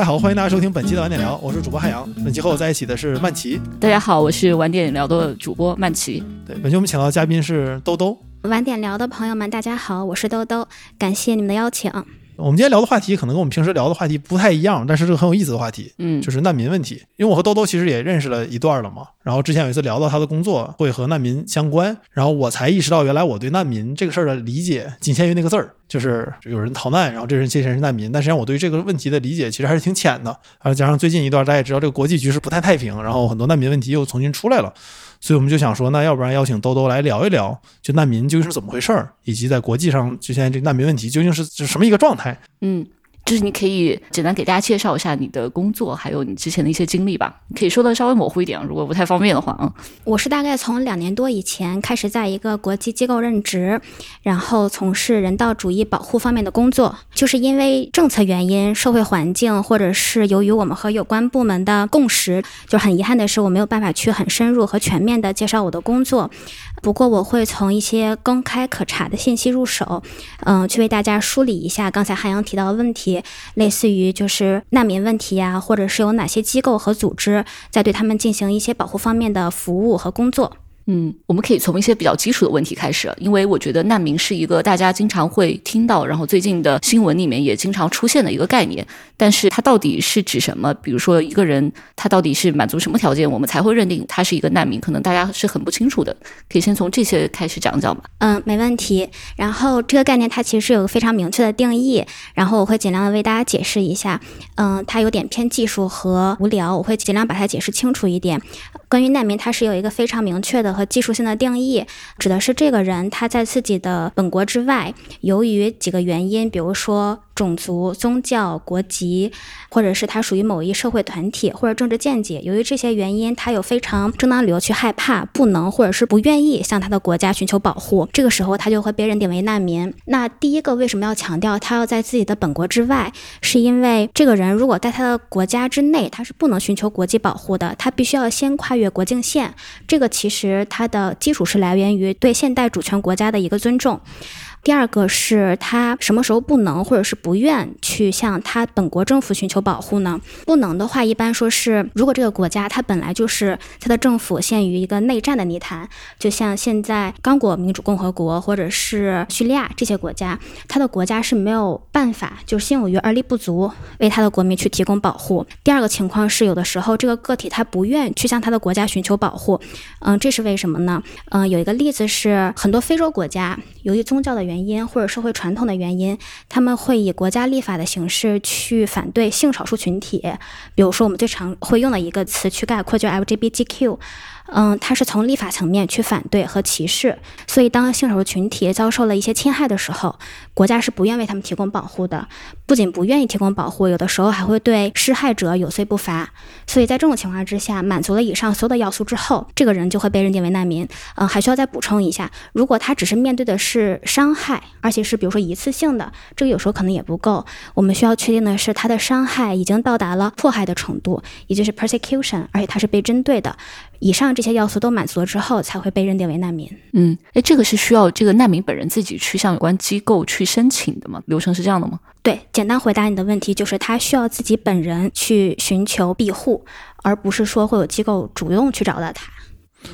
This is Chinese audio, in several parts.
大家好，欢迎大家收听本期的晚点聊，我是主播汉阳。本期和我在一起的是曼奇。大家好，我是晚点聊的主播曼奇。对，本期我们请到的嘉宾是兜兜。晚点聊的朋友们，大家好，我是兜兜，感谢你们的邀请。我们今天聊的话题可能跟我们平时聊的话题不太一样，但是这个很有意思的话题，嗯，就是难民问题。因为我和兜兜其实也认识了一段了嘛，然后之前有一次聊到他的工作会和难民相关，然后我才意识到原来我对难民这个事儿的理解仅限于那个字儿，就是有人逃难，然后这人这些人是难民。但实际上我对这个问题的理解其实还是挺浅的，然后加上最近一段大家也知道这个国际局势不太太平，然后很多难民问题又重新出来了。所以我们就想说，那要不然邀请兜兜来聊一聊，就难民究竟是怎么回事儿，以及在国际上，就现在这难民问题究竟是是什么一个状态？嗯。就是你可以简单给大家介绍一下你的工作，还有你之前的一些经历吧。可以说的稍微模糊一点，如果不太方便的话啊。我是大概从两年多以前开始在一个国际机构任职，然后从事人道主义保护方面的工作。就是因为政策原因、社会环境，或者是由于我们和有关部门的共识，就很遗憾的是我没有办法去很深入和全面的介绍我的工作。不过我会从一些公开可查的信息入手，嗯，去为大家梳理一下刚才汉阳提到的问题，类似于就是难民问题呀，或者是有哪些机构和组织在对他们进行一些保护方面的服务和工作。嗯，我们可以从一些比较基础的问题开始，因为我觉得难民是一个大家经常会听到，然后最近的新闻里面也经常出现的一个概念。但是它到底是指什么？比如说一个人他到底是满足什么条件，我们才会认定他是一个难民？可能大家是很不清楚的，可以先从这些开始讲讲吧。嗯，没问题。然后这个概念它其实是有个非常明确的定义，然后我会尽量的为大家解释一下。嗯，它有点偏技术和无聊，我会尽量把它解释清楚一点。关于难民，它是有一个非常明确的和技术性的定义，指的是这个人他在自己的本国之外，由于几个原因，比如说。种族、宗教、国籍，或者是他属于某一社会团体或者政治见解，由于这些原因，他有非常正当理由去害怕、不能或者是不愿意向他的国家寻求保护，这个时候他就会被认定为难民。那第一个为什么要强调他要在自己的本国之外？是因为这个人如果在他的国家之内，他是不能寻求国际保护的，他必须要先跨越国境线。这个其实它的基础是来源于对现代主权国家的一个尊重。第二个是他什么时候不能或者是不愿去向他本国政府寻求保护呢？不能的话，一般说是如果这个国家它本来就是它的政府陷于一个内战的泥潭，就像现在刚果民主共和国或者是叙利亚这些国家，它的国家是没有办法，就是心有余而力不足，为他的国民去提供保护。第二个情况是，有的时候这个个体他不愿去向他的国家寻求保护，嗯，这是为什么呢？嗯，有一个例子是很多非洲国家由于宗教的原原因或者社会传统的原因，他们会以国家立法的形式去反对性少数群体，比如说我们最常会用的一个词去概括，就 LGBTQ。嗯，它是从立法层面去反对和歧视，所以当性少数群体遭受了一些侵害的时候，国家是不愿为他们提供保护的。不仅不愿意提供保护，有的时候还会对施害者有罪不罚。所以在这种情况之下，满足了以上所有的要素之后，这个人就会被认定为难民。嗯，还需要再补充一下，如果他只是面对的是伤害，而且是比如说一次性的，这个有时候可能也不够。我们需要确定的是他的伤害已经到达了迫害的程度，也就是 persecution，而且他是被针对的。以上这些要素都满足了之后，才会被认定为难民。嗯，哎，这个是需要这个难民本人自己去向有关机构去申请的吗？流程是这样的吗？对，简单回答你的问题，就是他需要自己本人去寻求庇护，而不是说会有机构主动去找到他。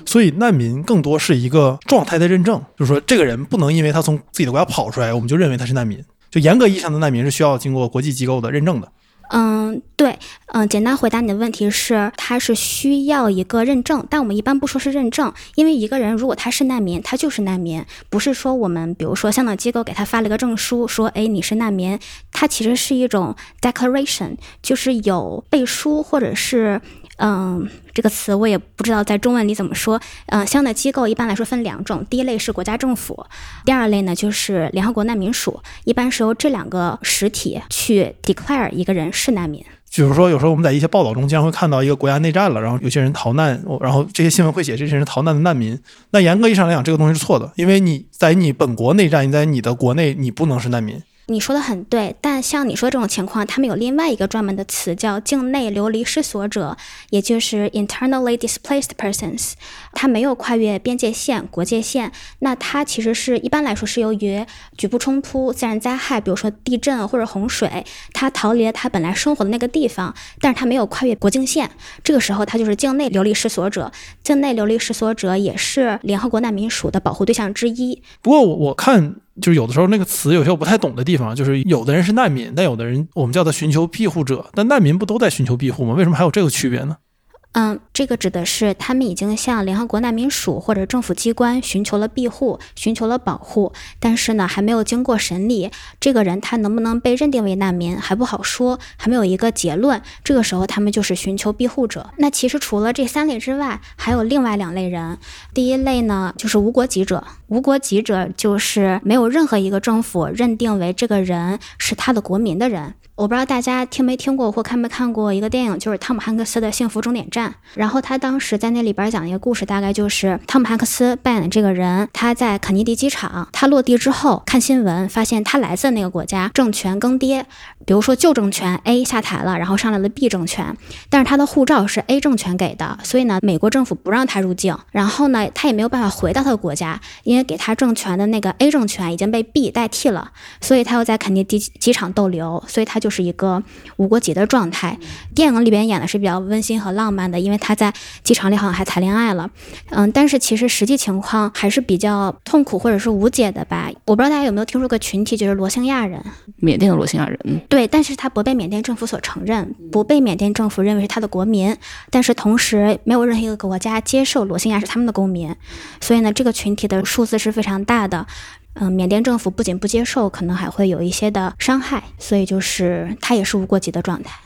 所以，难民更多是一个状态的认证，就是说，这个人不能因为他从自己的国家跑出来，我们就认为他是难民。就严格意义上的难民是需要经过国际机构的认证的。嗯，对，嗯，简单回答你的问题是，他是需要一个认证，但我们一般不说是认证，因为一个人如果他是难民，他就是难民，不是说我们比如说香港机构给他发了一个证书，说，哎，你是难民，它其实是一种 declaration，就是有背书或者是。嗯，这个词我也不知道在中文里怎么说。嗯，相应的机构一般来说分两种，第一类是国家政府，第二类呢就是联合国难民署，一般是由这两个实体去 declare 一个人是难民。比如说，有时候我们在一些报道中经常会看到一个国家内战了，然后有些人逃难，然后这些新闻会写这些人逃难的难民。那严格意义上来讲，这个东西是错的，因为你在你本国内战，你在你的国内，你不能是难民。你说的很对，但像你说这种情况，他们有另外一个专门的词叫境内流离失所者，也就是 internally displaced persons。他没有跨越边界线、国界线，那他其实是一般来说是由于局部冲突、自然灾害，比如说地震或者洪水，他逃离了他本来生活的那个地方，但是他没有跨越国境线，这个时候他就是境内流离失所者。境内流离失所者也是联合国难民署的保护对象之一。不过我我看。就是有的时候那个词有些我不太懂的地方，就是有的人是难民，但有的人我们叫他寻求庇护者，但难民不都在寻求庇护吗？为什么还有这个区别呢？嗯，这个指的是他们已经向联合国难民署或者政府机关寻求了庇护，寻求了保护，但是呢，还没有经过审理，这个人他能不能被认定为难民还不好说，还没有一个结论。这个时候，他们就是寻求庇护者。那其实除了这三类之外，还有另外两类人。第一类呢，就是无国籍者。无国籍者就是没有任何一个政府认定为这个人是他的国民的人。我不知道大家听没听过或看没看过一个电影，就是汤姆汉克斯的《幸福终点站》。然后他当时在那里边讲一个故事，大概就是汤姆汉克斯扮演的这个人，他在肯尼迪机场，他落地之后看新闻，发现他来自那个国家政权更迭，比如说旧政权 A 下台了，然后上来了 B 政权，但是他的护照是 A 政权给的，所以呢，美国政府不让他入境，然后呢，他也没有办法回到他的国家，因为给他政权的那个 A 政权已经被 B 代替了，所以他又在肯尼迪机场逗留，所以他就。就是一个无国籍的状态。电影里边演的是比较温馨和浪漫的，因为他在机场里好像还谈恋爱了，嗯，但是其实实际情况还是比较痛苦或者是无解的吧。我不知道大家有没有听说过群体，就是罗兴亚人，缅甸的罗兴亚人。对，但是他不被缅甸政府所承认，不被缅甸政府认为是他的国民，但是同时没有任何一个国家接受罗兴亚是他们的公民，所以呢，这个群体的数字是非常大的。嗯，缅甸政府不仅不接受，可能还会有一些的伤害，所以就是他也是无国籍的状态。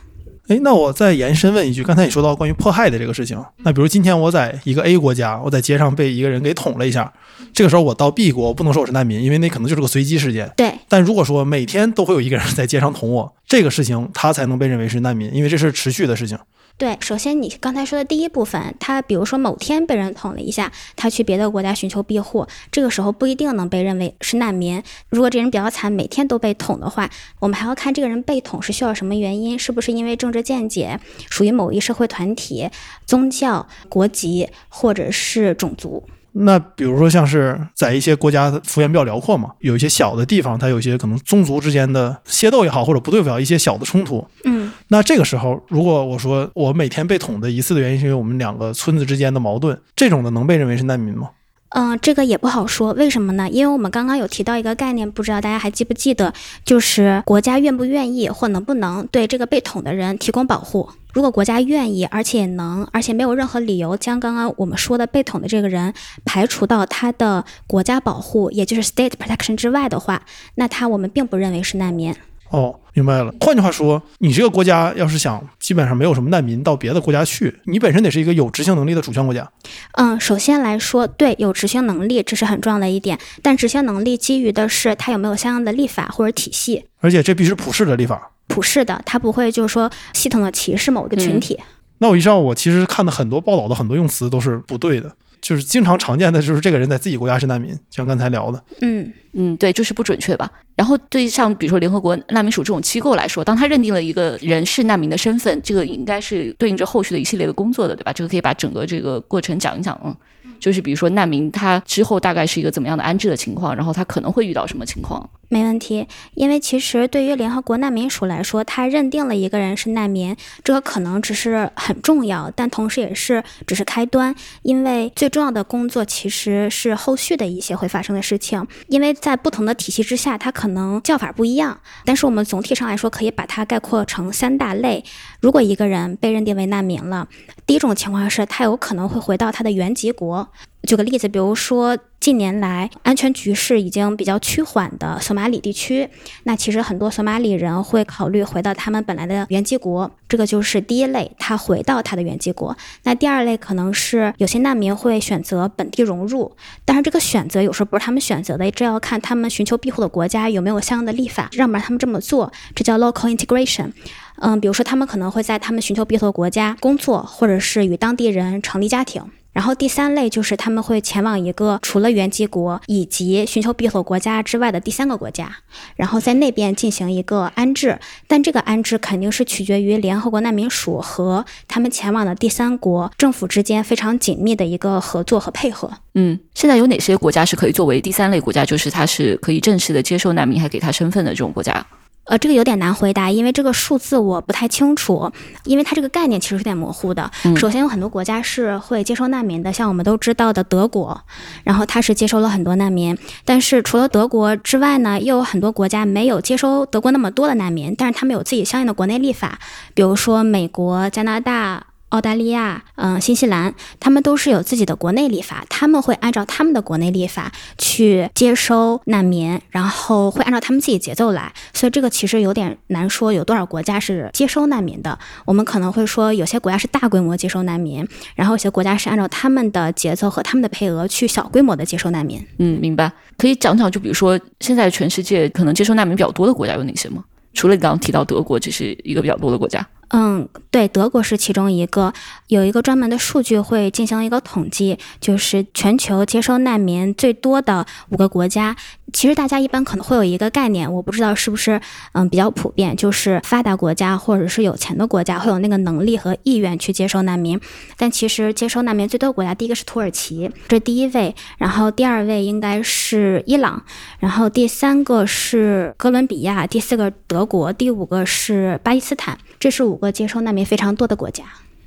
哎，那我再延伸问一句，刚才你说到关于迫害的这个事情，那比如今天我在一个 A 国家，我在街上被一个人给捅了一下，这个时候我到 B 国，我不能说我是难民，因为那可能就是个随机事件。对。但如果说每天都会有一个人在街上捅我，这个事情他才能被认为是难民，因为这是持续的事情。对，首先你刚才说的第一部分，他比如说某天被人捅了一下，他去别的国家寻求庇护，这个时候不一定能被认为是难民。如果这人比较惨，每天都被捅的话，我们还要看这个人被捅是需要什么原因，是不是因为政治见解，属于某一社会团体、宗教、国籍或者是种族。那比如说，像是在一些国家幅员比较辽阔嘛，有一些小的地方，它有一些可能宗族之间的械斗也好，或者不对付也好，一些小的冲突。嗯，那这个时候，如果我说我每天被捅的一次的原因是因为我们两个村子之间的矛盾，这种的能被认为是难民吗？嗯，这个也不好说，为什么呢？因为我们刚刚有提到一个概念，不知道大家还记不记得，就是国家愿不愿意或能不能对这个被捅的人提供保护。如果国家愿意，而且能，而且没有任何理由将刚刚我们说的被捅的这个人排除到他的国家保护，也就是 state protection 之外的话，那他我们并不认为是难民。哦，明白了。换句话说，你这个国家要是想基本上没有什么难民到别的国家去，你本身得是一个有执行能力的主权国家。嗯，首先来说，对，有执行能力，这是很重要的一点。但执行能力基于的是它有没有相应的立法或者体系，而且这必须普世的立法。普世的，它不会就是说系统的歧视某一个群体。那我意识到我其实看的很多报道的很多用词都是不对的。就是经常常见的，就是这个人在自己国家是难民，像刚才聊的，嗯嗯，对，就是不准确吧。然后对像比如说联合国难民署这种机构来说，当他认定了一个人是难民的身份，这个应该是对应着后续的一系列的工作的，对吧？这个可以把整个这个过程讲一讲，嗯。就是比如说难民他之后大概是一个怎么样的安置的情况，然后他可能会遇到什么情况？没问题，因为其实对于联合国难民署来说，他认定了一个人是难民，这个可能只是很重要，但同时也是只是开端，因为最重要的工作其实是后续的一些会发生的事情，因为在不同的体系之下，它可能叫法不一样，但是我们总体上来说可以把它概括成三大类。如果一个人被认定为难民了，第一种情况是他有可能会回到他的原籍国。举个例子，比如说近年来安全局势已经比较趋缓的索马里地区，那其实很多索马里人会考虑回到他们本来的原籍国，这个就是第一类，他回到他的原籍国。那第二类可能是有些难民会选择本地融入，但是这个选择有时候不是他们选择的，这要看他们寻求庇护的国家有没有相应的立法让不让他们这么做，这叫 local integration。嗯，比如说他们可能会在他们寻求庇护的国家工作，或者是与当地人成立家庭。然后第三类就是他们会前往一个除了原籍国以及寻求庇护国家之外的第三个国家，然后在那边进行一个安置。但这个安置肯定是取决于联合国难民署和他们前往的第三国政府之间非常紧密的一个合作和配合。嗯，现在有哪些国家是可以作为第三类国家，就是它是可以正式的接受难民，还给他身份的这种国家？呃，这个有点难回答，因为这个数字我不太清楚，因为它这个概念其实有点模糊的。首先有很多国家是会接收难民的，像我们都知道的德国，然后它是接收了很多难民。但是除了德国之外呢，又有很多国家没有接收德国那么多的难民，但是他们有自己相应的国内立法，比如说美国、加拿大。澳大利亚，嗯，新西兰，他们都是有自己的国内立法，他们会按照他们的国内立法去接收难民，然后会按照他们自己节奏来，所以这个其实有点难说有多少国家是接收难民的。我们可能会说有些国家是大规模接收难民，然后有些国家是按照他们的节奏和他们的配额去小规模的接收难民。嗯，明白。可以讲讲，就比如说现在全世界可能接收难民比较多的国家有哪些吗？除了你刚刚提到德国，这是一个比较多的国家。嗯，对，德国是其中一个，有一个专门的数据会进行一个统计，就是全球接收难民最多的五个国家。其实大家一般可能会有一个概念，我不知道是不是嗯比较普遍，就是发达国家或者是有钱的国家会有那个能力和意愿去接收难民。但其实接收难民最多的国家，第一个是土耳其，这第一位，然后第二位应该是伊朗，然后第三个是哥伦比亚，第四个德国，第五个是巴基斯坦，这是五个接收难民非常多的国家。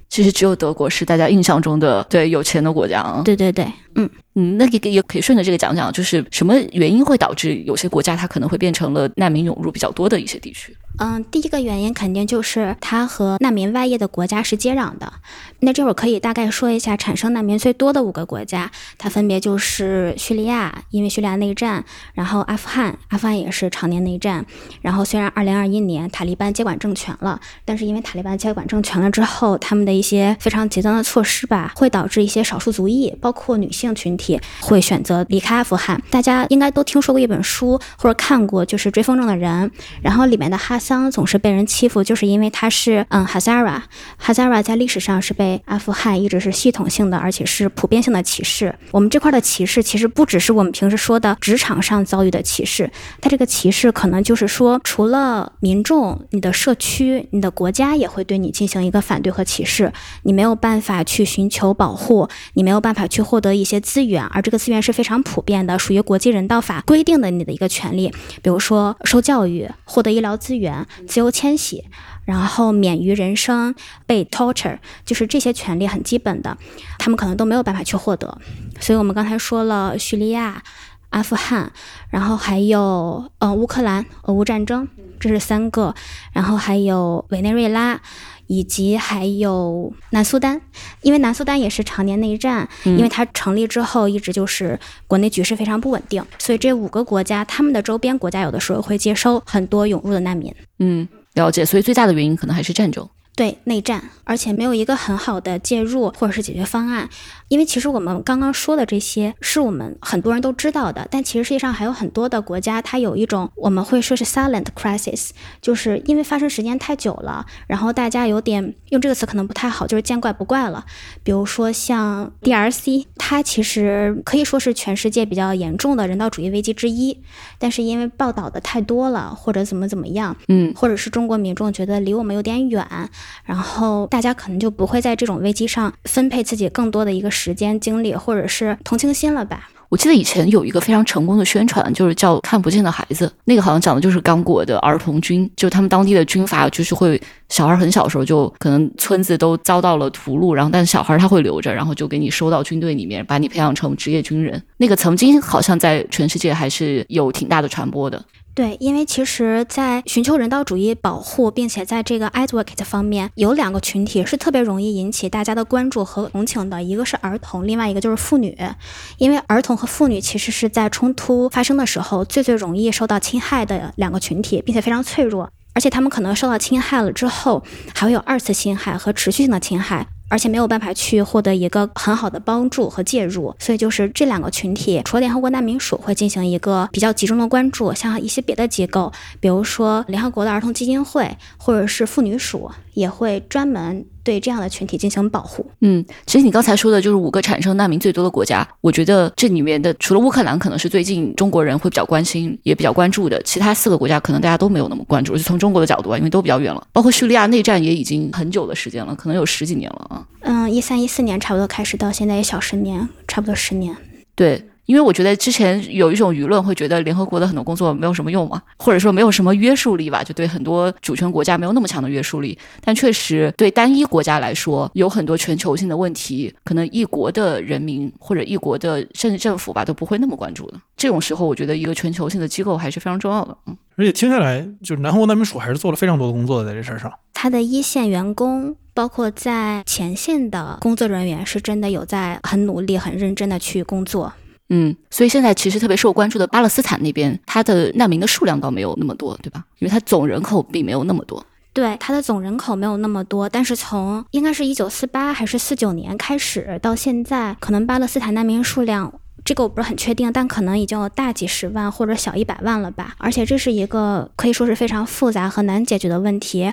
其实只有德国是大家印象中的对有钱的国家啊。对对对，嗯。嗯，那也也可以顺着这个讲讲，就是什么原因会导致有些国家它可能会变成了难民涌入比较多的一些地区？嗯，第一个原因肯定就是它和难民外溢的国家是接壤的。那这会儿可以大概说一下产生难民最多的五个国家，它分别就是叙利亚，因为叙利亚内战；然后阿富汗，阿富汗也是常年内战。然后虽然二零二一年塔利班接管政权了，但是因为塔利班接管政权了之后，他们的一些非常极端的措施吧，会导致一些少数族裔，包括女性群体。会选择离开阿富汗。大家应该都听说过一本书或者看过，就是《追风筝的人》。然后里面的哈桑总是被人欺负，就是因为他是嗯哈萨拉。哈萨拉在历史上是被阿富汗一直是系统性的，而且是普遍性的歧视。我们这块的歧视其实不只是我们平时说的职场上遭遇的歧视，它这个歧视可能就是说，除了民众，你的社区、你的国家也会对你进行一个反对和歧视。你没有办法去寻求保护，你没有办法去获得一些资源。而这个资源是非常普遍的，属于国际人道法规定的你的一个权利，比如说受教育、获得医疗资源、自由迁徙，然后免于人生被 torture，就是这些权利很基本的，他们可能都没有办法去获得。所以我们刚才说了叙利亚、阿富汗，然后还有呃乌克兰俄乌战争，这是三个，然后还有委内瑞拉。以及还有南苏丹，因为南苏丹也是常年内战，因为它成立之后一直就是国内局势非常不稳定，所以这五个国家他们的周边国家有的时候会接收很多涌入的难民。嗯，了解。所以最大的原因可能还是战争。对内战，而且没有一个很好的介入或者是解决方案，因为其实我们刚刚说的这些是我们很多人都知道的，但其实世界上还有很多的国家，它有一种我们会说是 silent crisis，就是因为发生时间太久了，然后大家有点用这个词可能不太好，就是见怪不怪了。比如说像 DRC，它其实可以说是全世界比较严重的人道主义危机之一，但是因为报道的太多了，或者怎么怎么样，嗯，或者是中国民众觉得离我们有点远。然后大家可能就不会在这种危机上分配自己更多的一个时间精力，或者是同情心了吧？我记得以前有一个非常成功的宣传，就是叫“看不见的孩子”，那个好像讲的就是刚果的儿童军，就他们当地的军阀就是会小孩很小时候就可能村子都遭到了屠戮，然后但是小孩他会留着，然后就给你收到军队里面，把你培养成职业军人。那个曾经好像在全世界还是有挺大的传播的。对，因为其实，在寻求人道主义保护，并且在这个 advocate 方面，有两个群体是特别容易引起大家的关注和同情的，一个是儿童，另外一个就是妇女。因为儿童和妇女其实是在冲突发生的时候最最容易受到侵害的两个群体，并且非常脆弱，而且他们可能受到侵害了之后，还会有二次侵害和持续性的侵害。而且没有办法去获得一个很好的帮助和介入，所以就是这两个群体，除了联合国难民署会进行一个比较集中的关注，像一些别的机构，比如说联合国的儿童基金会或者是妇女署，也会专门对这样的群体进行保护。嗯，其实你刚才说的就是五个产生难民最多的国家，我觉得这里面的除了乌克兰可能是最近中国人会比较关心也比较关注的，其他四个国家可能大家都没有那么关注。就从中国的角度啊，因为都比较远了，包括叙利亚内战也已经很久的时间了，可能有十几年了啊。嗯，一三一四年差不多开始，到现在也小十年，差不多十年。对。因为我觉得之前有一种舆论会觉得联合国的很多工作没有什么用嘛，或者说没有什么约束力吧，就对很多主权国家没有那么强的约束力。但确实对单一国家来说，有很多全球性的问题，可能一国的人民或者一国的甚至政府吧都不会那么关注的。这种时候，我觉得一个全球性的机构还是非常重要的。嗯，而且听下来，就是南国难民署还是做了非常多的工作的在这事儿上。他的一线员工，包括在前线的工作人员，是真的有在很努力、很认真的去工作。嗯，所以现在其实特别受关注的巴勒斯坦那边，它的难民的数量倒没有那么多，对吧？因为它总人口并没有那么多。对，它的总人口没有那么多，但是从应该是一九四八还是四九年开始到现在，可能巴勒斯坦难民数量，这个我不是很确定，但可能已经有大几十万或者小一百万了吧。而且这是一个可以说是非常复杂和难解决的问题。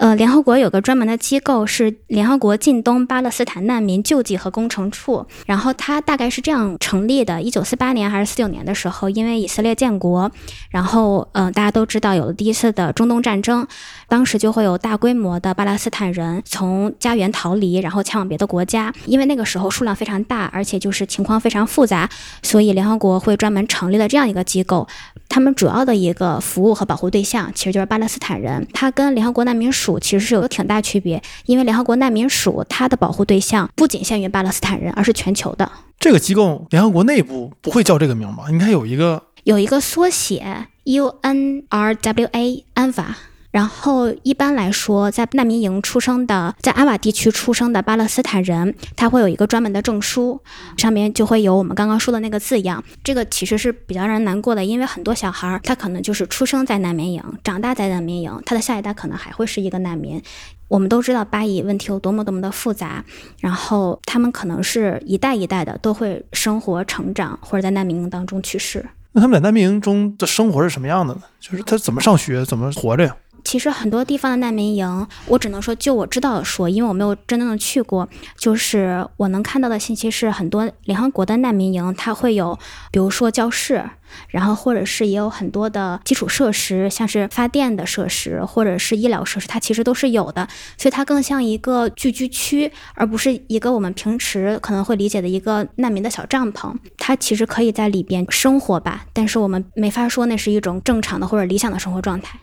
呃，联合国有个专门的机构是联合国近东巴勒斯坦难民救济和工程处，然后它大概是这样成立的：一九四八年还是四九年的时候，因为以色列建国，然后嗯，大家都知道有了第一次的中东战争，当时就会有大规模的巴勒斯坦人从家园逃离，然后前往别的国家，因为那个时候数量非常大，而且就是情况非常复杂，所以联合国会专门成立了这样一个机构。他们主要的一个服务和保护对象其实就是巴勒斯坦人，它跟联合国难民署其实是有挺大区别，因为联合国难民署它的保护对象不仅限于巴勒斯坦人，而是全球的。这个机构联合国内部不会叫这个名吧？应该有一个有一个缩写 UNRWA 安法。然后一般来说，在难民营出生的，在阿瓦地区出生的巴勒斯坦人，他会有一个专门的证书，上面就会有我们刚刚说的那个字样。这个其实是比较让人难过的，因为很多小孩儿他可能就是出生在难民营，长大在难民营，他的下一代可能还会是一个难民。我们都知道巴以问题有多么多么的复杂，然后他们可能是一代一代的都会生活成长，或者在难民营当中去世。那他们在难民营中的生活是什么样的呢？就是他怎么上学，怎么活着呀？其实很多地方的难民营，我只能说就我知道的说，因为我没有真正的去过。就是我能看到的信息是，很多联合国的难民营，它会有，比如说教室，然后或者是也有很多的基础设施，像是发电的设施或者是医疗设施，它其实都是有的。所以它更像一个聚居区，而不是一个我们平时可能会理解的一个难民的小帐篷。它其实可以在里边生活吧，但是我们没法说那是一种正常的或者理想的生活状态。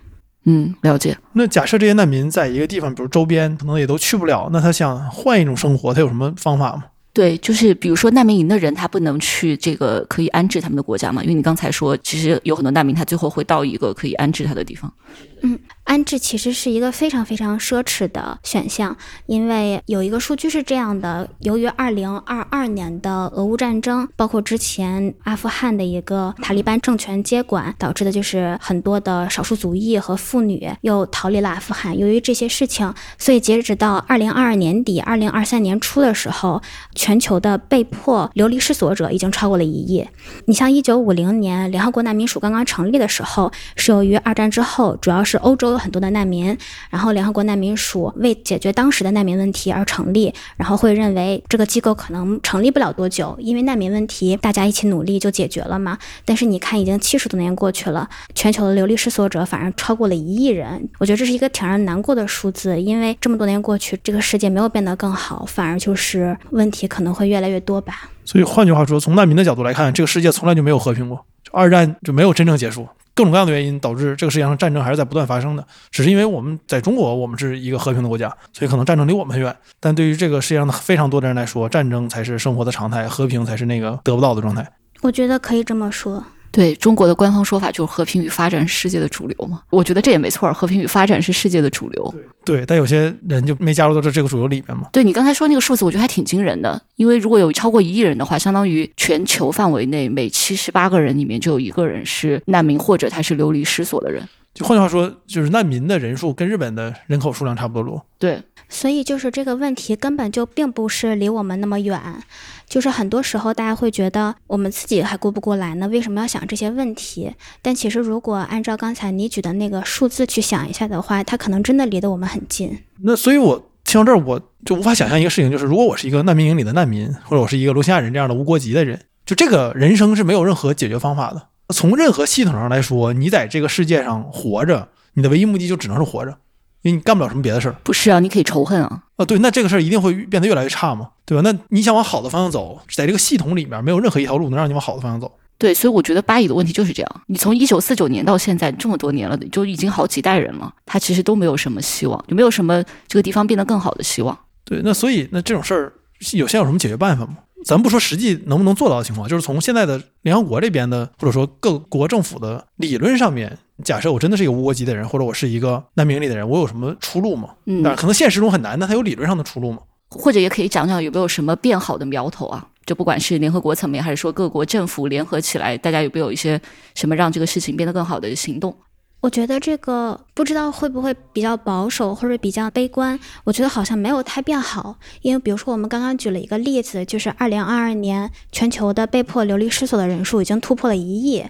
嗯，了解。那假设这些难民在一个地方，比如周边，可能也都去不了，那他想换一种生活，他有什么方法吗？对，就是比如说难民营的人，他不能去这个可以安置他们的国家嘛？因为你刚才说，其实有很多难民，他最后会到一个可以安置他的地方。嗯。安置其实是一个非常非常奢侈的选项，因为有一个数据是这样的：由于二零二二年的俄乌战争，包括之前阿富汗的一个塔利班政权接管，导致的就是很多的少数族裔和妇女又逃离了阿富汗。由于这些事情，所以截止到二零二二年底、二零二三年初的时候，全球的被迫流离失所者已经超过了一亿。你像一九五零年联合国难民署刚刚成立的时候，是由于二战之后，主要是欧洲。很多的难民，然后联合国难民署为解决当时的难民问题而成立，然后会认为这个机构可能成立不了多久，因为难民问题大家一起努力就解决了嘛。但是你看，已经七十多年过去了，全球的流离失所者反而超过了一亿人，我觉得这是一个挺让人难过的数字，因为这么多年过去，这个世界没有变得更好，反而就是问题可能会越来越多吧。所以换句话说，从难民的角度来看，这个世界从来就没有和平过，二战就没有真正结束。各种各样的原因导致这个世界上战争还是在不断发生的，只是因为我们在中国，我们是一个和平的国家，所以可能战争离我们很远。但对于这个世界上的非常多的人来说，战争才是生活的常态，和平才是那个得不到的状态。我觉得可以这么说。对中国的官方说法就是和平与发展是世界的主流嘛，我觉得这也没错，和平与发展是世界的主流。对，但有些人就没加入到这这个主流里面嘛。对你刚才说那个数字，我觉得还挺惊人的，因为如果有超过一亿人的话，相当于全球范围内每七十八个人里面就有一个人是难民或者他是流离失所的人。就换句话说，就是难民的人数跟日本的人口数量差不多多。对，所以就是这个问题根本就并不是离我们那么远，就是很多时候大家会觉得我们自己还顾不过来呢？为什么要想这些问题？但其实如果按照刚才你举的那个数字去想一下的话，它可能真的离得我们很近。那所以我。听听到这儿，我就无法想象一个事情，就是如果我是一个难民营里的难民，或者我是一个罗兴亚人这样的无国籍的人，就这个人生是没有任何解决方法的。从任何系统上来说，你在这个世界上活着，你的唯一目的就只能是活着，因为你干不了什么别的事儿。不是啊，你可以仇恨啊。啊，对，那这个事儿一定会变得越来越差嘛，对吧？那你想往好的方向走，在这个系统里面，没有任何一条路能让你往好的方向走。对，所以我觉得巴以的问题就是这样。你从一九四九年到现在这么多年了，就已经好几代人了，他其实都没有什么希望，就没有什么这个地方变得更好的希望。对，那所以那这种事儿，有现在有什么解决办法吗？咱不说实际能不能做到的情况，就是从现在的联合国这边的，或者说各国政府的理论上面，假设我真的是一个无国籍的人，或者我是一个难民里的人，我有什么出路吗？嗯当然，可能现实中很难，那他有理论上的出路吗？或者也可以讲讲有没有什么变好的苗头啊？就不管是联合国层面，还是说各国政府联合起来，大家有没有一些什么让这个事情变得更好的行动？我觉得这个不知道会不会比较保守或者比较悲观。我觉得好像没有太变好，因为比如说我们刚刚举了一个例子，就是二零二二年全球的被迫流离失所的人数已经突破了一亿。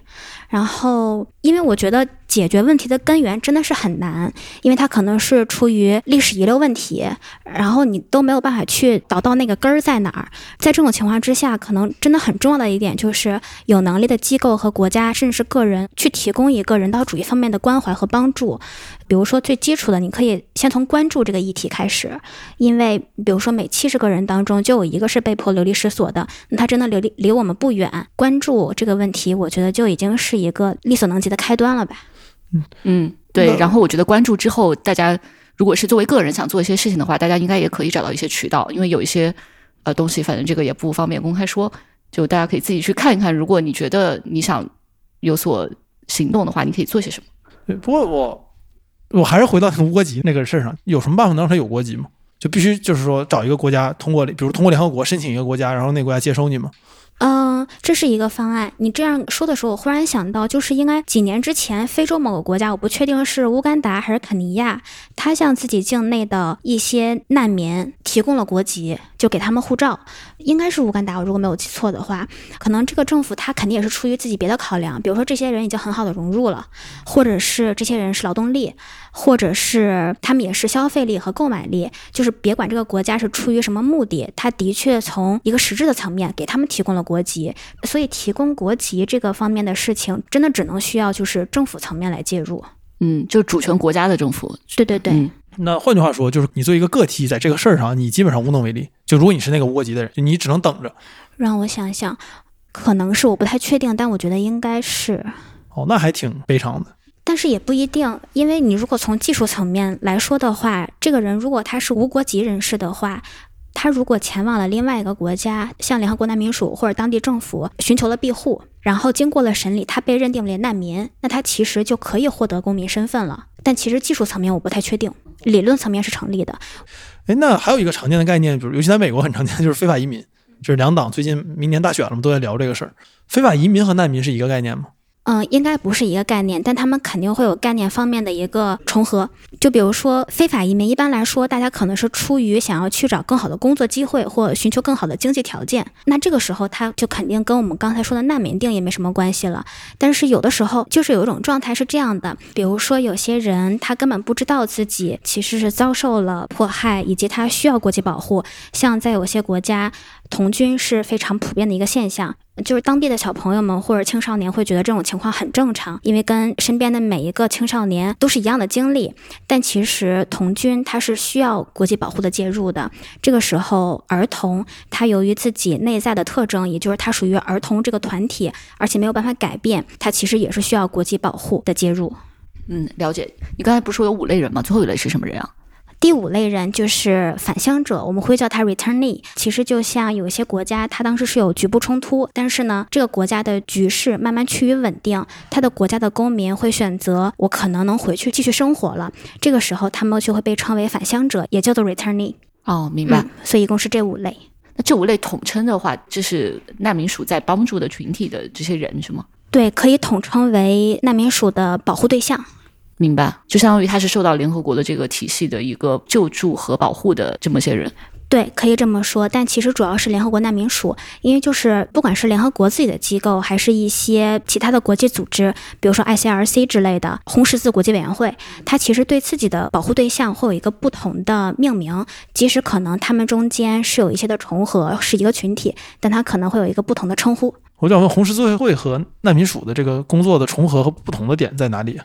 然后，因为我觉得解决问题的根源真的是很难，因为它可能是出于历史遗留问题，然后你都没有办法去找到那个根儿在哪儿。在这种情况之下，可能真的很重要的一点就是有能力的机构和国家，甚至是个人去提供一个人道主义方面的关怀和帮助。比如说最基础的，你可以先从关注这个议题开始，因为比如说每七十个人当中就有一个是被迫流离失所的，那他真的离离离我们不远，关注这个问题，我觉得就已经是一个力所能及的开端了吧。嗯嗯，对。然后我觉得关注之后，大家如果是作为个人想做一些事情的话，大家应该也可以找到一些渠道，因为有一些呃东西，反正这个也不方便公开说，就大家可以自己去看一看。如果你觉得你想有所行动的话，你可以做些什么。不，不过我我还是回到那个无国籍那个事儿上，有什么办法能让他有国籍吗？就必须就是说找一个国家通过，比如通过联合国申请一个国家，然后那国家接收你吗？嗯，这是一个方案。你这样说的时候，我忽然想到，就是应该几年之前，非洲某个国家，我不确定是乌干达还是肯尼亚，他向自己境内的一些难民提供了国籍，就给他们护照。应该是乌干达，我如果没有记错的话，可能这个政府他肯定也是出于自己别的考量，比如说这些人已经很好的融入了，或者是这些人是劳动力，或者是他们也是消费力和购买力，就是别管这个国家是出于什么目的，他的确从一个实质的层面给他们提供了国籍，所以提供国籍这个方面的事情，真的只能需要就是政府层面来介入。嗯，就主权国家的政府。对对对，嗯那换句话说，就是你作为一个个体，在这个事儿上，你基本上无能为力。就如果你是那个无国籍的人，就你只能等着。让我想想，可能是我不太确定，但我觉得应该是。哦，那还挺悲伤的。但是也不一定，因为你如果从技术层面来说的话，这个人如果他是无国籍人士的话，他如果前往了另外一个国家，向联合国难民署或者当地政府寻求了庇护，然后经过了审理，他被认定为难民，那他其实就可以获得公民身份了。但其实技术层面我不太确定，理论层面是成立的。哎，那还有一个常见的概念，比如尤其在美国很常见，就是非法移民。就是两党最近明年大选了嘛，都在聊这个事儿。非法移民和难民是一个概念吗？嗯，应该不是一个概念，但他们肯定会有概念方面的一个重合。就比如说非法移民，一般来说，大家可能是出于想要去找更好的工作机会，或寻求更好的经济条件。那这个时候，他就肯定跟我们刚才说的难民定义没什么关系了。但是有的时候，就是有一种状态是这样的，比如说有些人他根本不知道自己其实是遭受了迫害，以及他需要国际保护。像在有些国家，童军是非常普遍的一个现象。就是当地的小朋友们或者青少年会觉得这种情况很正常，因为跟身边的每一个青少年都是一样的经历。但其实童军他是需要国际保护的介入的。这个时候，儿童他由于自己内在的特征，也就是他属于儿童这个团体，而且没有办法改变，他其实也是需要国际保护的介入。嗯，了解。你刚才不是说有五类人吗？最后一类是什么人啊？第五类人就是返乡者，我们会叫他 returnee。其实就像有一些国家，它当时是有局部冲突，但是呢，这个国家的局势慢慢趋于稳定，它的国家的公民会选择我可能能回去继续生活了。这个时候，他们就会被称为返乡者，也叫做 returnee。哦，明白。嗯，所以一共是这五类。那这五类统称的话，就是难民署在帮助的群体的这些人是吗？对，可以统称为难民署的保护对象。明白，就相当于他是受到联合国的这个体系的一个救助和保护的这么些人。对，可以这么说，但其实主要是联合国难民署，因为就是不管是联合国自己的机构，还是一些其他的国际组织，比如说 ICRC 之类的红十字国际委员会，它其实对自己的保护对象会有一个不同的命名，即使可能他们中间是有一些的重合，是一个群体，但它可能会有一个不同的称呼。我想问，红十字会和难民署的这个工作的重合和不同的点在哪里？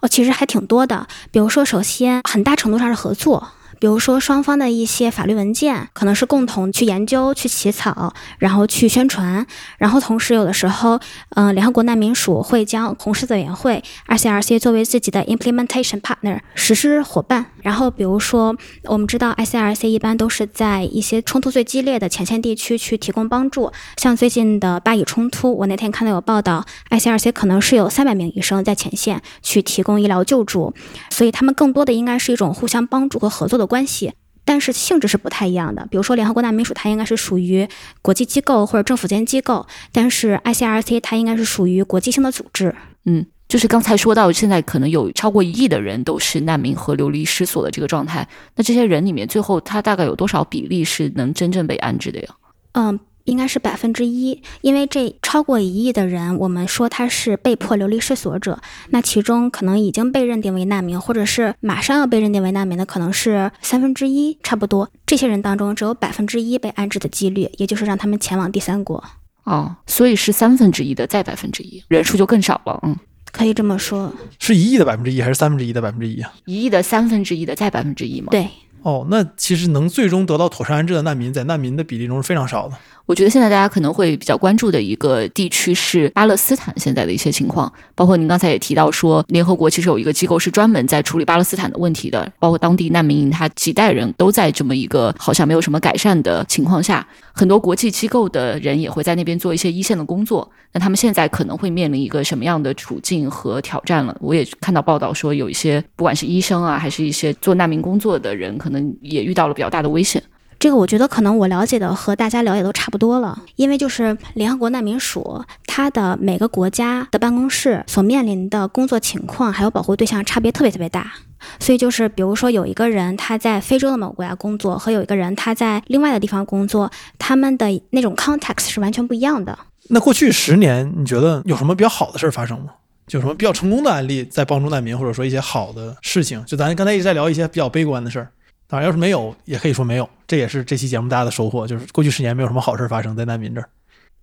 哦，其实还挺多的，比如说，首先很大程度上是合作。比如说，双方的一些法律文件可能是共同去研究、去起草，然后去宣传。然后同时，有的时候，嗯，联合国难民署会将红十字委员会 （ICRC） 作为自己的 implementation partner 实施伙伴。然后，比如说，我们知道 ICRC 一般都是在一些冲突最激烈的前线地区去提供帮助。像最近的巴以冲突，我那天看到有报道，ICRC 可能是有三百名医生在前线去提供医疗救助。所以，他们更多的应该是一种互相帮助和合作的。关系，但是性质是不太一样的。比如说，联合国难民署它应该是属于国际机构或者政府间机构，但是 ICRC 它应该是属于国际性的组织。嗯，就是刚才说到，现在可能有超过一亿的人都是难民和流离失所的这个状态。那这些人里面，最后他大概有多少比例是能真正被安置的呀？嗯。应该是百分之一，因为这超过一亿的人，我们说他是被迫流离失所者，那其中可能已经被认定为难民，或者是马上要被认定为难民的，可能是三分之一，差不多。这些人当中，只有百分之一被安置的几率，也就是让他们前往第三国。哦，所以是三分之一的再百分之一，人数就更少了。嗯，可以这么说。是一亿的百分之一，还是三分之一的百分之一啊？一亿的三分之一的再百分之一吗？对。哦，那其实能最终得到妥善安置的难民，在难民的比例中是非常少的。我觉得现在大家可能会比较关注的一个地区是巴勒斯坦现在的一些情况，包括您刚才也提到说，联合国其实有一个机构是专门在处理巴勒斯坦的问题的，包括当地难民营，他几代人都在这么一个好像没有什么改善的情况下，很多国际机构的人也会在那边做一些一线的工作。那他们现在可能会面临一个什么样的处境和挑战了？我也看到报道说，有一些不管是医生啊，还是一些做难民工作的人，可能也遇到了比较大的危险。这个我觉得可能我了解的和大家了解都差不多了，因为就是联合国难民署，它的每个国家的办公室所面临的工作情况还有保护对象差别特别特别大，所以就是比如说有一个人他在非洲的某个国家工作，和有一个人他在另外的地方工作，他们的那种 context 是完全不一样的。那过去十年，你觉得有什么比较好的事儿发生吗？有什么比较成功的案例在帮助难民，或者说一些好的事情？就咱刚才一直在聊一些比较悲观的事儿。当然，要是没有，也可以说没有，这也是这期节目大家的收获，就是过去十年没有什么好事发生在难民这儿。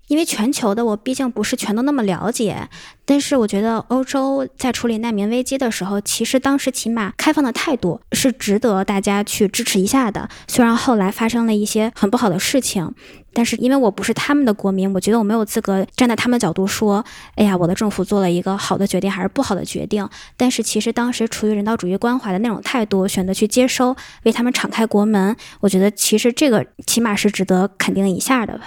因为全球的我毕竟不是全都那么了解，但是我觉得欧洲在处理难民危机的时候，其实当时起码开放的态度是值得大家去支持一下的。虽然后来发生了一些很不好的事情，但是因为我不是他们的国民，我觉得我没有资格站在他们的角度说，哎呀，我的政府做了一个好的决定还是不好的决定。但是其实当时出于人道主义关怀的那种态度，选择去接收，为他们敞开国门，我觉得其实这个起码是值得肯定一下的吧。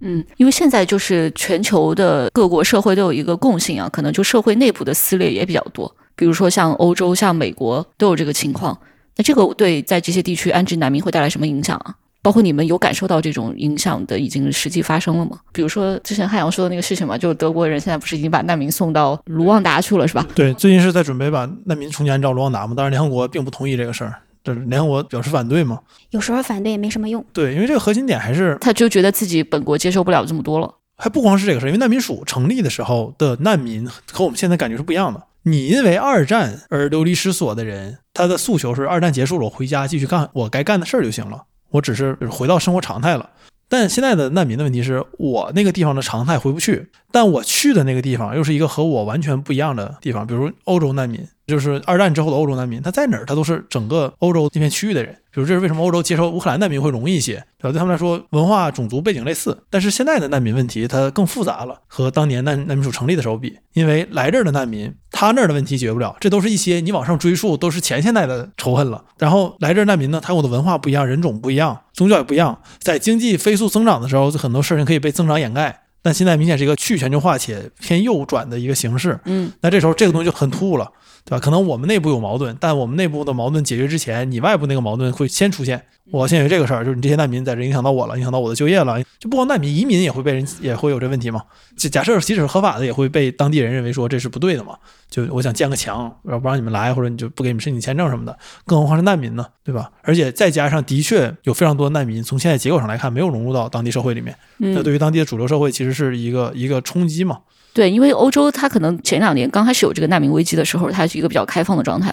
嗯，因为现在就是全球的各国社会都有一个共性啊，可能就社会内部的撕裂也比较多。比如说像欧洲、像美国都有这个情况。那这个对在这些地区安置难民会带来什么影响啊？包括你们有感受到这种影响的已经实际发生了吗？比如说之前汉阳说的那个事情嘛，就是德国人现在不是已经把难民送到卢旺达去了，是吧？对，最近是在准备把难民重新按照卢旺达嘛，当然联合国并不同意这个事儿。这联合国表示反对嘛？有时候反对也没什么用。对，因为这个核心点还是他就觉得自己本国接受不了这么多了。还不光是这个事儿，因为难民署成立的时候的难民和我们现在感觉是不一样的。你因为二战而流离失所的人，他的诉求是二战结束了，我回家继续干我该干的事儿就行了，我只是回到生活常态了。但现在的难民的问题是我那个地方的常态回不去，但我去的那个地方又是一个和我完全不一样的地方，比如欧洲难民。就是二战之后的欧洲难民，他在哪儿，他都是整个欧洲这片区域的人。比如这是为什么欧洲接收乌克兰难民会容易一些，对吧？对他们来说，文化、种族背景类似。但是现在的难民问题它更复杂了，和当年难难民署成立的时候比，因为来这儿的难民，他那儿的问题解决不了，这都是一些你往上追溯都是前现代的仇恨了。然后来这儿难民呢，他有的文化不一样，人种不一样，宗教也不一样，在经济飞速增长的时候，很多事情可以被增长掩盖。但现在明显是一个去全球化且偏右转的一个形式。嗯，那这时候这个东西就很突兀了，对吧？可能我们内部有矛盾，但我们内部的矛盾解决之前，你外部那个矛盾会先出现。我先有这个事儿，就是你这些难民在这影响到我了，影响到我的就业了。就不光难民，移民也会被人也会有这问题嘛。就假设即使是合法的，也会被当地人认为说这是不对的嘛。就我想建个墙，要不让你们来，或者你就不给你们申请签证什么的。更何况是难民呢，对吧？而且再加上的确有非常多难民，从现在结果上来看，没有融入到当地社会里面。那对于当地的主流社会，其实是一个一个冲击嘛。对，因为欧洲它可能前两年刚开始有这个难民危机的时候，它是一个比较开放的状态。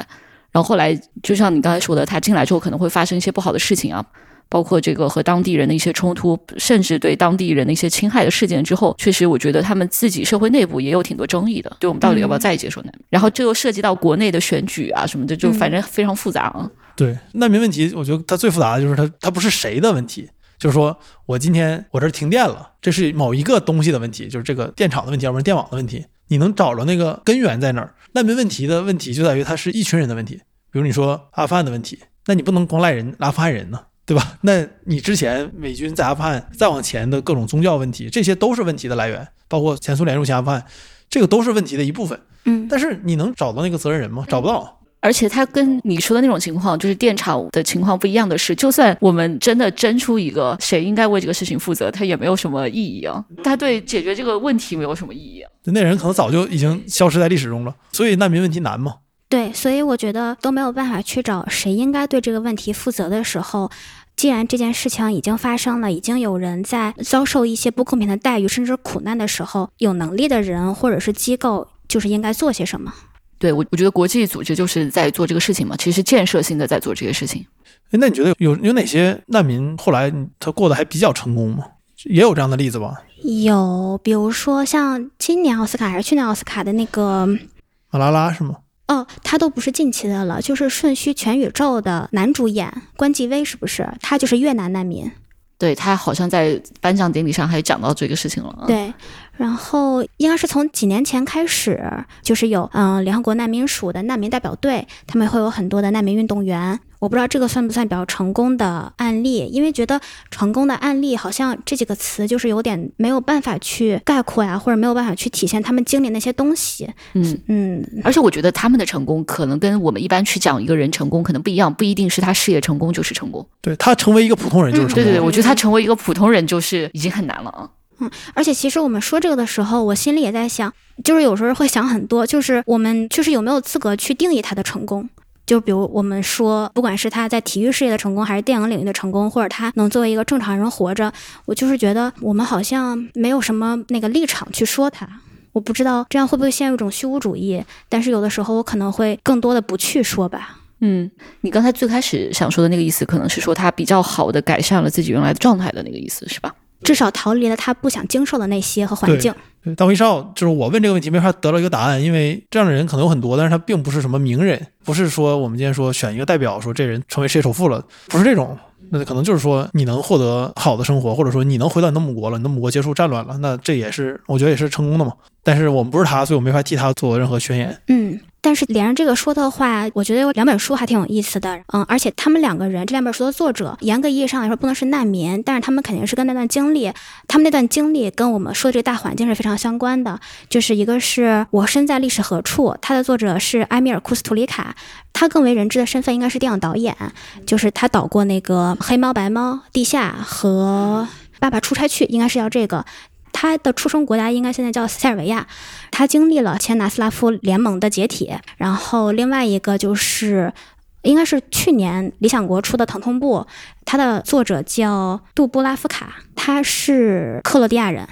然后后来，就像你刚才说的，它进来之后可能会发生一些不好的事情啊，包括这个和当地人的一些冲突，甚至对当地人的一些侵害的事件之后，确实我觉得他们自己社会内部也有挺多争议的，对我们到底要不要再接受难民？然后这又涉及到国内的选举啊什么的，就反正非常复杂啊。对难民问题，我觉得它最复杂的就是它它不是谁的问题，就是说我今天我这儿停电了，这是某一个东西的问题，就是这个电厂的问题，要不然电网的问题。你能找着那个根源在哪儿？难民问题的问题就在于它是一群人的问题。比如你说阿富汗的问题，那你不能光赖人阿富汗人呢，对吧？那你之前美军在阿富汗再往前的各种宗教问题，这些都是问题的来源，包括前苏联入侵阿富汗，这个都是问题的一部分。嗯，但是你能找到那个责任人吗？找不到。而且它跟你说的那种情况，就是电厂的情况不一样的是，就算我们真的争出一个谁应该为这个事情负责，它也没有什么意义啊。它对解决这个问题没有什么意义啊。那人可能早就已经消失在历史中了。所以难民问题难吗？对，所以我觉得都没有办法去找谁应该对这个问题负责的时候，既然这件事情已经发生了，已经有人在遭受一些不公平的待遇甚至苦难的时候，有能力的人或者是机构就是应该做些什么。对我，我觉得国际组织就是在做这个事情嘛，其实建设性的在做这些事情。哎，那你觉得有有哪些难民后来他过得还比较成功吗？也有这样的例子吧？有，比如说像今年奥斯卡还是去年奥斯卡的那个马拉拉是吗？哦，他都不是近期的了，就是《瞬息全宇宙》的男主演关继威，是不是？他就是越南难民。对他好像在颁奖典礼上还讲到这个事情了。对，然后应该是从几年前开始，就是有嗯联合国难民署的难民代表队，他们会有很多的难民运动员。我不知道这个算不算比较成功的案例，因为觉得成功的案例好像这几个词就是有点没有办法去概括呀，或者没有办法去体现他们经历那些东西。嗯嗯，而且我觉得他们的成功可能跟我们一般去讲一个人成功可能不一样，不一定是他事业成功就是成功。对他成为一个普通人就是成功。对对对，我觉得他成为一个普通人就是已经很难了啊。嗯，而且其实我们说这个的时候，我心里也在想，就是有时候会想很多，就是我们就是有没有资格去定义他的成功。就比如我们说，不管是他在体育事业的成功，还是电影领域的成功，或者他能作为一个正常人活着，我就是觉得我们好像没有什么那个立场去说他。我不知道这样会不会陷入一种虚无主义，但是有的时候我可能会更多的不去说吧。嗯，你刚才最开始想说的那个意思，可能是说他比较好的改善了自己原来的状态的那个意思，是吧？至少逃离了他不想经受的那些和环境。对，大威少就是我问这个问题没法得到一个答案，因为这样的人可能有很多，但是他并不是什么名人，不是说我们今天说选一个代表，说这人成为世界首富了，不是这种，那可能就是说你能获得好的生活，或者说你能回到你的母国了，你的母国结束战乱了，那这也是我觉得也是成功的嘛。但是我们不是他，所以我没法替他做任何宣言。嗯。但是连着这个说的话，我觉得有两本书还挺有意思的，嗯，而且他们两个人这两本书的作者，严格意义上来说不能是难民，但是他们肯定是跟那段经历，他们那段经历跟我们说的这个大环境是非常相关的。就是一个是我身在历史何处，他的作者是埃米尔库斯图里卡，他更为人知的身份应该是电影导演，就是他导过那个黑猫白猫、地下和爸爸出差去，应该是叫这个。他的出生国家应该现在叫塞尔维亚，他经历了前南斯拉夫联盟的解体，然后另外一个就是应该是去年理想国出的《疼痛部》，它的作者叫杜布拉夫卡，他是克罗地亚人。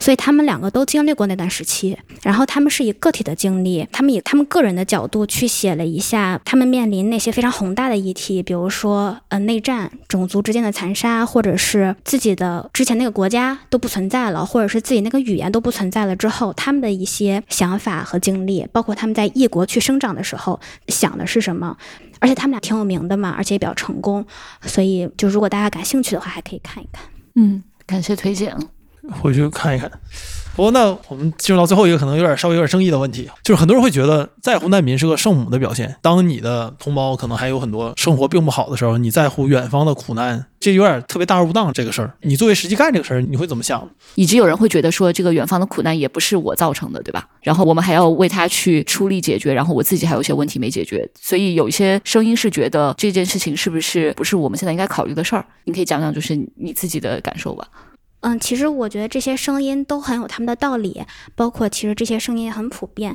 所以他们两个都经历过那段时期，然后他们是以个体的经历，他们以他们个人的角度去写了一下他们面临那些非常宏大的议题，比如说呃内战、种族之间的残杀，或者是自己的之前那个国家都不存在了，或者是自己那个语言都不存在了之后，他们的一些想法和经历，包括他们在异国去生长的时候想的是什么，而且他们俩挺有名的嘛，而且也比较成功，所以就如果大家感兴趣的话，还可以看一看。嗯，感谢推荐。回去看一看，不过那我们进入到最后一个可能有点稍微有点争议的问题，就是很多人会觉得在乎难民是个圣母的表现。当你的同胞可能还有很多生活并不好的时候，你在乎远方的苦难，这有点特别大而无当。这个事儿，你作为实际干这个事儿，你会怎么想？以及有人会觉得说，这个远方的苦难也不是我造成的，对吧？然后我们还要为他去出力解决，然后我自己还有一些问题没解决，所以有一些声音是觉得这件事情是不是不是我们现在应该考虑的事儿？你可以讲讲，就是你自己的感受吧。嗯，其实我觉得这些声音都很有他们的道理，包括其实这些声音也很普遍。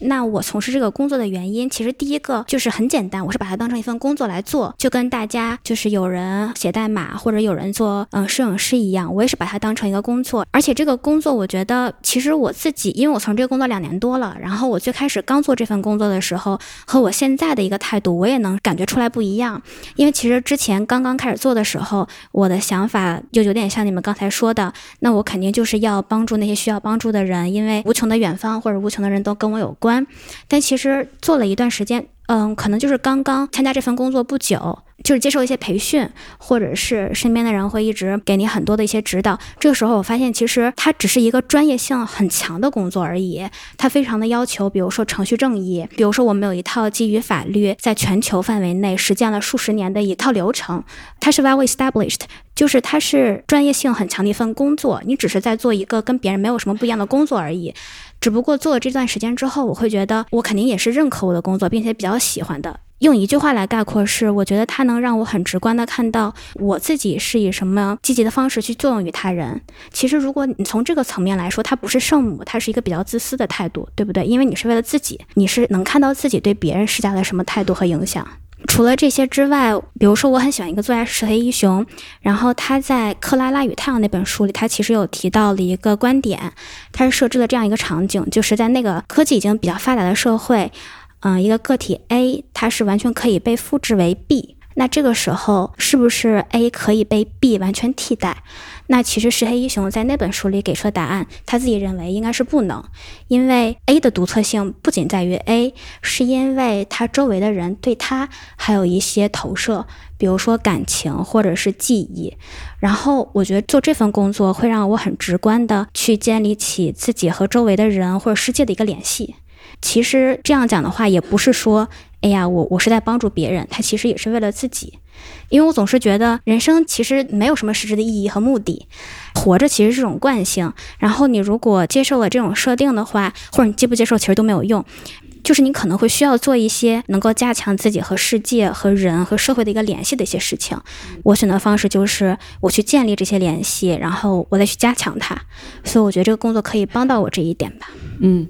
那我从事这个工作的原因，其实第一个就是很简单，我是把它当成一份工作来做，就跟大家就是有人写代码或者有人做嗯摄影师一样，我也是把它当成一个工作。而且这个工作，我觉得其实我自己，因为我从这个工作两年多了，然后我最开始刚做这份工作的时候，和我现在的一个态度，我也能感觉出来不一样。因为其实之前刚刚开始做的时候，我的想法就有点像你们刚才说的，那我肯定就是要帮助那些需要帮助的人，因为无穷的远方或者无穷的人都跟我有关。但其实做了一段时间，嗯，可能就是刚刚参加这份工作不久，就是接受一些培训，或者是身边的人会一直给你很多的一些指导。这个时候，我发现其实它只是一个专业性很强的工作而已。它非常的要求，比如说程序正义，比如说我们有一套基于法律在全球范围内实践了数十年的一套流程，它是 well established，就是它是专业性很强的一份工作。你只是在做一个跟别人没有什么不一样的工作而已。只不过做了这段时间之后，我会觉得我肯定也是认可我的工作，并且比较喜欢的。用一句话来概括是，我觉得它能让我很直观的看到我自己是以什么积极的方式去作用于他人。其实，如果你从这个层面来说，它不是圣母，它是一个比较自私的态度，对不对？因为你是为了自己，你是能看到自己对别人施加了什么态度和影响。除了这些之外，比如说我很喜欢一个作家石黑一雄，然后他在《克拉拉与太阳》那本书里，他其实有提到了一个观点，他是设置了这样一个场景，就是在那个科技已经比较发达的社会，嗯，一个个体 A，它是完全可以被复制为 B。那这个时候，是不是 A 可以被 B 完全替代？那其实石黑一雄在那本书里给出的答案，他自己认为应该是不能，因为 A 的独特性不仅在于 A，是因为他周围的人对他还有一些投射，比如说感情或者是记忆。然后我觉得做这份工作会让我很直观的去建立起自己和周围的人或者世界的一个联系。其实这样讲的话，也不是说。哎呀，我我是在帮助别人，他其实也是为了自己，因为我总是觉得人生其实没有什么实质的意义和目的，活着其实是种惯性。然后你如果接受了这种设定的话，或者你接不接受其实都没有用，就是你可能会需要做一些能够加强自己和世界、和人和社会的一个联系的一些事情。我选择方式就是我去建立这些联系，然后我再去加强它。所以我觉得这个工作可以帮到我这一点吧。嗯，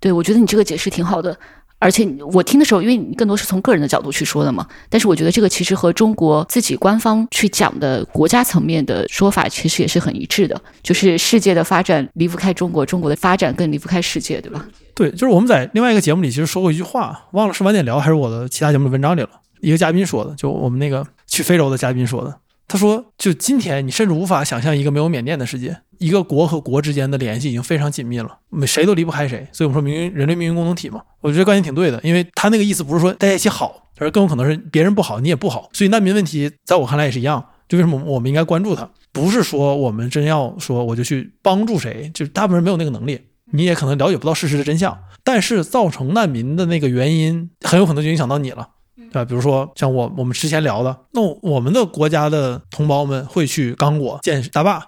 对，我觉得你这个解释挺好的。而且我听的时候，因为你更多是从个人的角度去说的嘛，但是我觉得这个其实和中国自己官方去讲的国家层面的说法，其实也是很一致的，就是世界的发展离不开中国，中国的发展更离不开世界，对吧？对，就是我们在另外一个节目里其实说过一句话，忘了是晚点聊还是我的其他节目的文章里了，一个嘉宾说的，就我们那个去非洲的嘉宾说的。他说：“就今天，你甚至无法想象一个没有缅甸的世界。一个国和国之间的联系已经非常紧密了，谁都离不开谁。所以我们说，命运人类命运共同体嘛。我觉得观点挺对的，因为他那个意思不是说大家一起好，而更有可能是别人不好，你也不好。所以难民问题在我看来也是一样。就为什么我们应该关注它？不是说我们真要说我就去帮助谁，就是大部分人没有那个能力，你也可能了解不到事实的真相。但是造成难民的那个原因，很有可能就影响到你了。”对吧？比如说像我我们之前聊的，那我们的国家的同胞们会去刚果建大坝，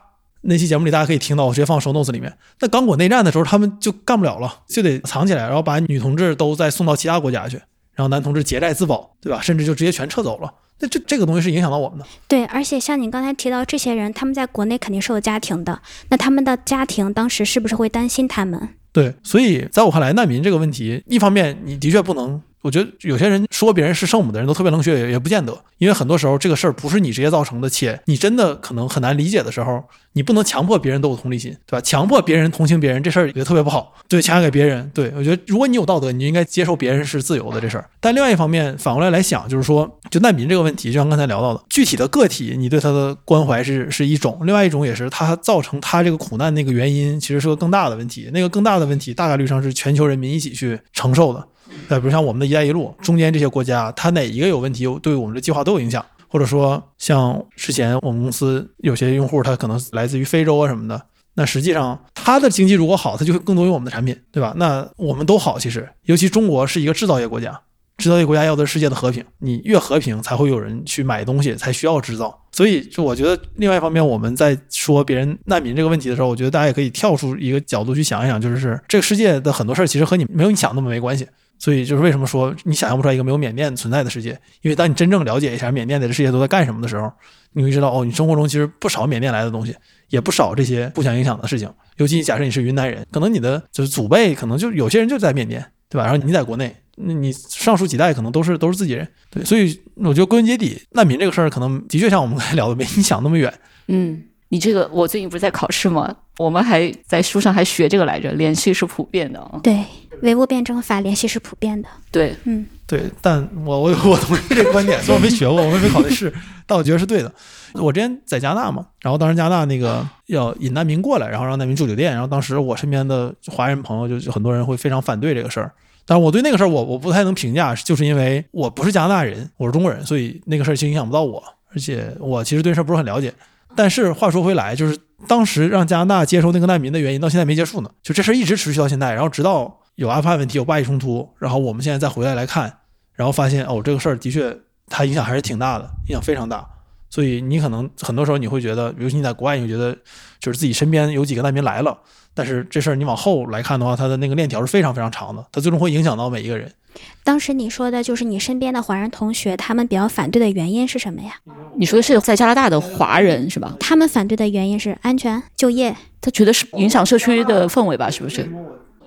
那期节目里大家可以听到，我直接放收 notes 里面。那刚果内战的时候，他们就干不了了，就得藏起来，然后把女同志都再送到其他国家去，然后男同志结债自保，对吧？甚至就直接全撤走了。那这这个东西是影响到我们的。对，而且像你刚才提到这些人，他们在国内肯定是有家庭的，那他们的家庭当时是不是会担心他们？对，所以在我看来，难民这个问题，一方面你的确不能。我觉得有些人说别人是圣母的人都特别冷血，也不见得，因为很多时候这个事儿不是你直接造成的，且你真的可能很难理解的时候，你不能强迫别人都有同理心，对吧？强迫别人同情别人这事儿也特别不好，对，强加给别人。对我觉得，如果你有道德，你就应该接受别人是自由的这事儿。但另外一方面，反过来来想，就是说，就难民这个问题，就像刚才聊到的，具体的个体，你对他的关怀是是一种，另外一种也是他造成他这个苦难那个原因，其实是个更大的问题。那个更大的问题，大概率上是全球人民一起去承受的。再比如像我们的一带一路中间这些国家，它哪一个有问题，对我们的计划都有影响。或者说像之前我们公司有些用户，他可能来自于非洲啊什么的，那实际上他的经济如果好，他就会更多用我们的产品，对吧？那我们都好，其实，尤其中国是一个制造业国家，制造业国家要的是世界的和平，你越和平，才会有人去买东西，才需要制造。所以，就我觉得，另外一方面，我们在说别人难民这个问题的时候，我觉得大家也可以跳出一个角度去想一想，就是这个世界的很多事儿其实和你没有你想那么没关系。所以，就是为什么说你想象不出来一个没有缅甸存在的世界？因为当你真正了解一下缅甸的这世界都在干什么的时候，你会知道，哦，你生活中其实不少缅甸来的东西，也不少这些互相影响的事情。尤其假设你是云南人，可能你的就是祖辈，可能就有些人就在缅甸，对吧？然后你在国内，那你上述几代可能都是都是自己人，对。所以我觉得归根结底，难民这个事儿，可能的确像我们刚才聊的，没你想那么远。嗯，你这个我最近不是在考试吗？我们还在书上还学这个来着，联系是普遍的啊。对。唯物辩证法联系是普遍的，对，嗯，对，但我我我同意这个观点，虽然我没学过，我也没考虑是，但我觉得是对的。我之前在加拿大嘛，然后当时加拿大那个要引难民过来，然后让难民住酒店，然后当时我身边的华人朋友就很多人会非常反对这个事儿，但是我对那个事儿我我不太能评价，就是因为我不是加拿大人，我是中国人，所以那个事儿其实影响不到我，而且我其实对事儿不是很了解。但是话说回来，就是当时让加拿大接收那个难民的原因到现在没结束呢，就这事儿一直持续到现在，然后直到。有阿富汗问题，有巴以冲突，然后我们现在再回来来看，然后发现哦，这个事儿的确它影响还是挺大的，影响非常大。所以你可能很多时候你会觉得，尤其你在国外，你会觉得就是自己身边有几个难民来了，但是这事儿你往后来看的话，它的那个链条是非常非常长的，它最终会影响到每一个人。当时你说的就是你身边的华人同学，他们比较反对的原因是什么呀？你说的是在加拿大的华人是吧？他们反对的原因是安全、就业，他觉得是影响社区的氛围吧？是不是？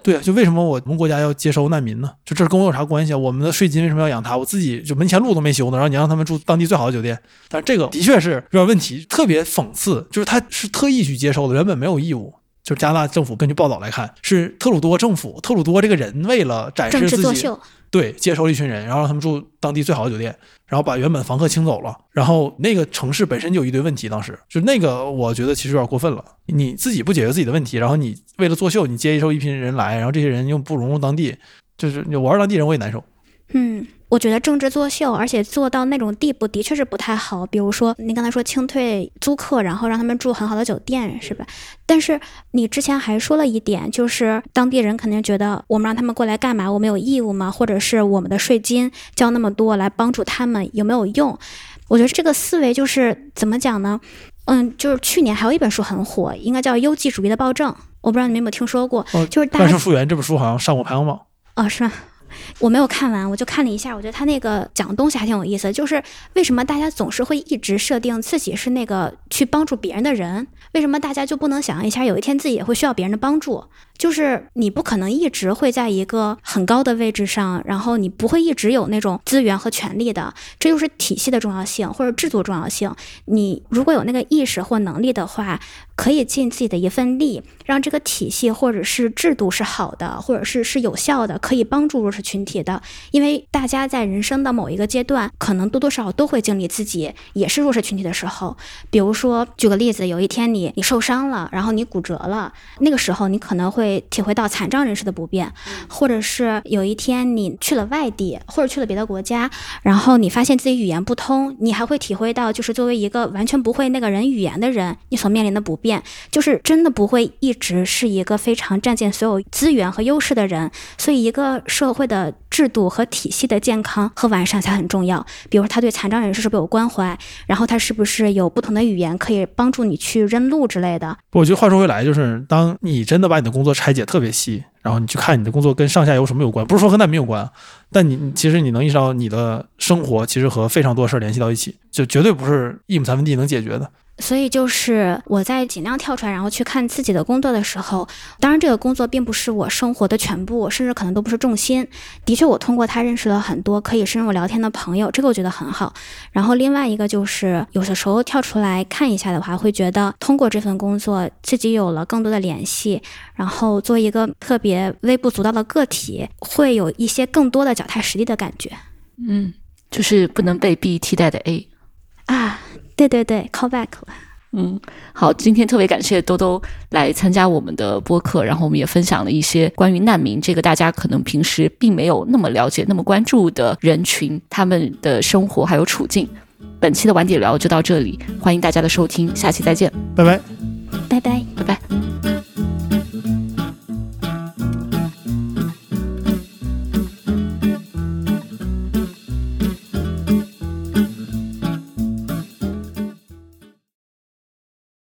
对啊，就为什么我们国家要接收难民呢？就这跟我有啥关系啊？我们的税金为什么要养他？我自己就门前路都没修呢，然后你让他们住当地最好的酒店，但是这个的确是有点问题，特别讽刺，就是他是特意去接收的，原本没有义务。就是加拿大政府根据报道来看，是特鲁多政府，特鲁多这个人为了展示自己。对，接收了一群人，然后让他们住当地最好的酒店，然后把原本房客清走了，然后那个城市本身就有一堆问题，当时就那个，我觉得其实有点过分了。你自己不解决自己的问题，然后你为了作秀，你接收一批人来，然后这些人又不融入当地，就是我是当地人我也难受。嗯。我觉得政治作秀，而且做到那种地步，的确是不太好。比如说，你刚才说清退租客，然后让他们住很好的酒店，是吧？但是你之前还说了一点，就是当地人肯定觉得我们让他们过来干嘛？我们有义务吗？或者是我们的税金交那么多来帮助他们，有没有用？我觉得这个思维就是怎么讲呢？嗯，就是去年还有一本书很火，应该叫《优绩主义的暴政》，我不知道你们有没有听说过？就是《万圣复原》这本书好像上过排行榜。哦，是吗？我没有看完，我就看了一下，我觉得他那个讲的东西还挺有意思。就是为什么大家总是会一直设定自己是那个去帮助别人的人？为什么大家就不能想象一下，有一天自己也会需要别人的帮助？就是你不可能一直会在一个很高的位置上，然后你不会一直有那种资源和权利的。这就是体系的重要性或者制度重要性。你如果有那个意识或能力的话，可以尽自己的一份力，让这个体系或者是制度是好的，或者是是有效的，可以帮助弱势群体的。因为大家在人生的某一个阶段，可能多多少少都会经历自己也是弱势群体的时候。比如说，举个例子，有一天你你受伤了，然后你骨折了，那个时候你可能会。会体会到残障人士的不便，或者是有一天你去了外地，或者去了别的国家，然后你发现自己语言不通，你还会体会到，就是作为一个完全不会那个人语言的人，你所面临的不便，就是真的不会一直是一个非常占尽所有资源和优势的人。所以，一个社会的制度和体系的健康和完善才很重要。比如说，他对残障人士是不是有关怀？然后他是不是有不同的语言可以帮助你去认路之类的？我觉得话说回来，就是当你真的把你的工作。拆解特别细，然后你去看你的工作跟上下游什么有关，不是说和难民有关，但你其实你能意识到你的生活其实和非常多事儿联系到一起，就绝对不是一亩三分地能解决的。所以就是我在尽量跳出来，然后去看自己的工作的时候，当然这个工作并不是我生活的全部，甚至可能都不是重心。的确，我通过他认识了很多可以深入聊天的朋友，这个我觉得很好。然后另外一个就是，有的时候跳出来看一下的话，会觉得通过这份工作，自己有了更多的联系，然后做一个特别微不足道的个体，会有一些更多的脚踏实地的感觉。嗯，就是不能被 B 替代的 A 啊。对对对，call back 了。嗯，好，今天特别感谢兜兜来参加我们的播客，然后我们也分享了一些关于难民这个大家可能平时并没有那么了解、那么关注的人群，他们的生活还有处境。本期的晚点聊就到这里，欢迎大家的收听，下期再见，拜拜。